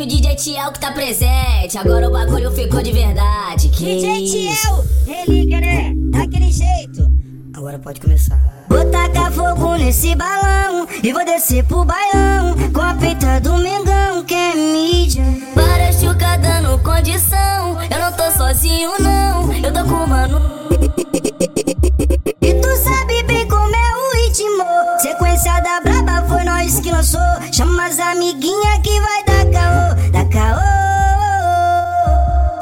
que o DJ Tiel que tá presente. Agora o bagulho ficou de verdade. Que DJ isso? Tiel, relíquia, né? Daquele jeito. Agora pode começar. Vou tacar fogo nesse balão e vou descer pro bailão com a peita do Mengão que é mídia. Para chuca dando condição. Eu não tô sozinho, não. Eu tô com o mano. E tu sabe bem como é o ritmo. Sequência da braba foi nós que lançou. Chama as amiguinhas que vai dar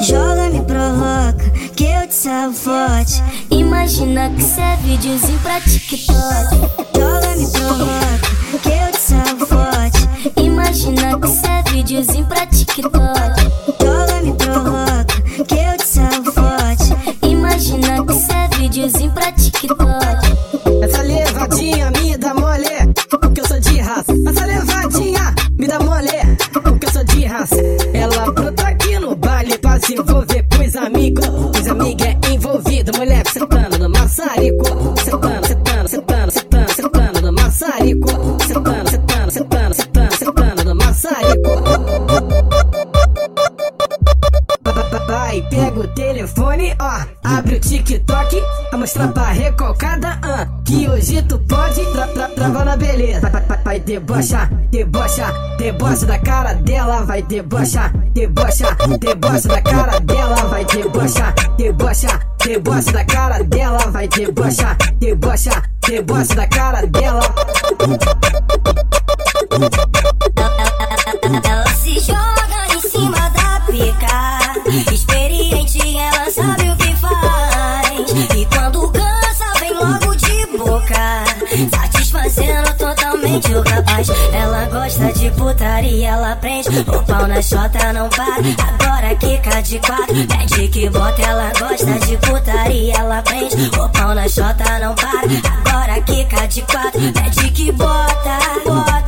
Joga, me provoca, que eu te salvo forte. Imagina que cê é videozinho pra TikTok. Joga, me provoca, se envolver os amigos. Os amigos é envolvido, moleque sentando no maçarico. Sentando, sentando, sentando, sentando, sentando no maçarico. Sentando, sentando, sentando, sentando, sentando no maçarico. Vai, pega o telefone, ó. Abre o TikTok, pra mostrar pra recalcada, ah. Que hoje tu pode tra tra travar na beleza. Debochar, debocha, debocha da cara dela. Vai debochar, debocha, debocha da cara dela. Vai debochar, debocha, debocha da cara dela. Vai debochar, debocha, debocha da cara dela. Ela gosta de putaria, ela prende. O pau na chota não para. Agora quica de quatro. Pede que bota, ela gosta de putaria, ela prende. O pau na chota não para. Agora quica de quatro. Pede que bota, bota, bota,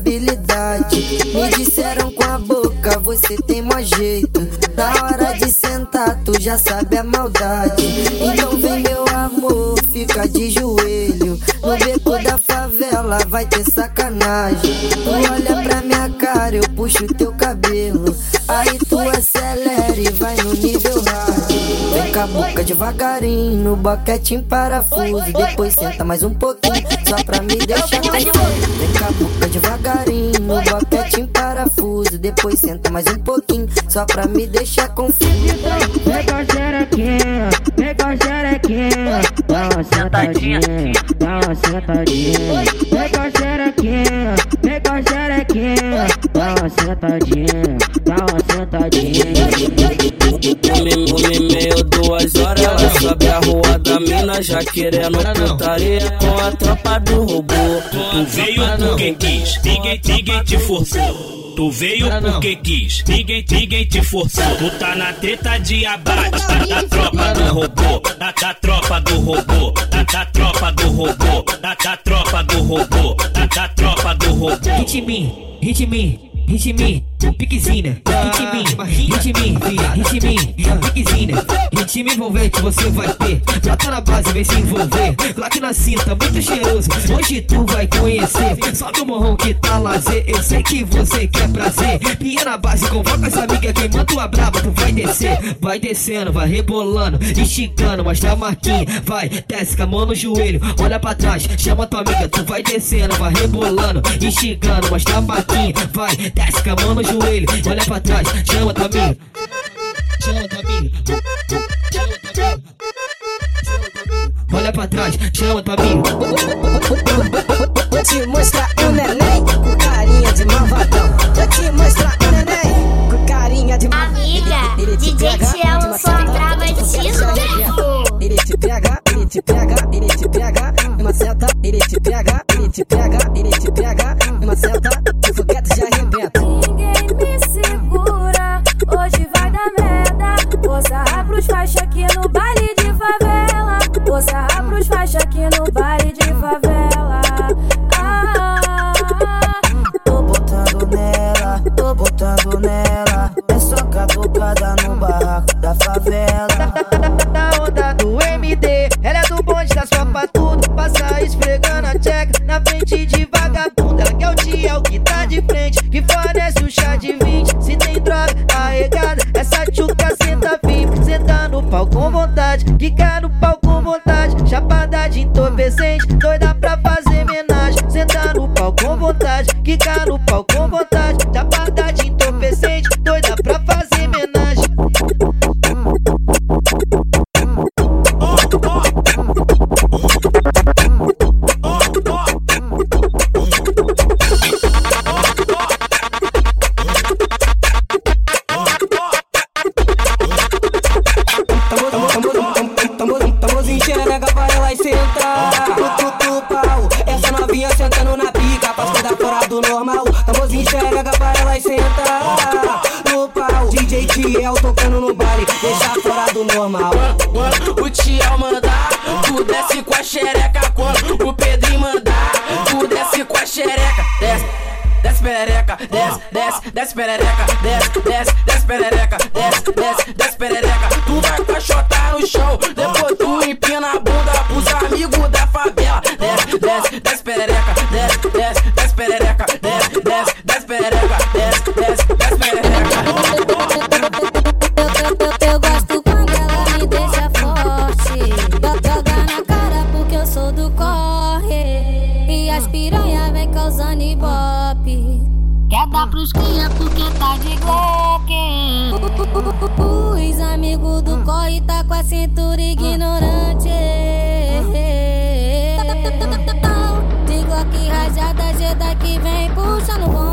habilidade. Me disseram com a boca, você tem mó jeito. Na hora de sentar, tu já sabe a maldade. Então vem, meu amor, fica de joelho. No beco da favela vai ter sacanagem. Tu olha pra minha cara, eu puxo teu cabelo. Aí tu acelera e vai no nível hard. Vem com a boca devagarinho, no boquete em parafuso. Depois senta mais um pouquinho, só pra me deixar confuso. Vem com a boca devagarinho, no boquete em parafuso. Depois senta mais um pouquinho, só pra me deixar confuso. Vem com a xerequinha, vem com a xerequinha Dá uma sentadinha, dá uma sentadinha Vem com a xerequinha, vem com a xerequinha Dá uma sentadinha, dá uma sentadinha Uma e meia, duas horas, ela sobe a rua da mina já querendo putaria com a tropa do robô. Tu veio porque quis, ninguém, ninguém te forçou. Tu veio porque quis, ninguém, ninguém te forçou. Tu tá na treta de abate, tá da tropa do robô, da, da tropa do robô, da, da tropa do robô, da, da tropa do robô, da, da tropa do robô. Hit me, hit me, hit me, piquezinha. Hit me, hit me, hit me, piquezinha. Ritmo envolvente você vai ter. Trata na base, vem se envolver. Claque na cinta, muito cheiroso. Hoje tu vai conhecer. Sobe o morrão que tá lazer. Eu sei que você quer prazer. Pia na base, convoca essa amiga. Quem manda tua braba, tu vai descer. Vai descendo, vai rebolando, esticando, mostra a marquinha. Vai, desce com a mão no joelho. Olha pra trás, chama tua amiga. Tu vai descendo, vai rebolando, esticando, mostra a marquinha. Vai, desce com a mão no joelho. Olha pra trás, chama tua amiga. Chama tua amiga. Chama amiga. Olha pra trás, chama tua amiga. Vou te mostrar o neném com carinha de malvadão. Vou te mostrar o neném com carinha de Amiga, Ele te DJ Tiel uma só seta, trava de novo. Ele te pega, ele te pega, ele te pega, numa seta, ele te pega, ele te pega, ele te pega, numa seta, vontade, no Faz coisa fora do normal Tamborzinho xereca pra ela sentar No pau, DJ Tiel tocando no baile Deixa fora do normal o Tiel mandar, tu desce com a xereca. Quando o Pedrinho mandar, tu desce com a xereca. Desce, desce perereca, desce, desce, desce perereca, desce, desce, desce perereca, desce, desce, desce perereca. Tu vai caixotar no chão, depois tu empina Dar pros cria porque tá de glock. Os amigos do corre tá com a cintura ignorante. De glock rajada, jeda que vem puxando o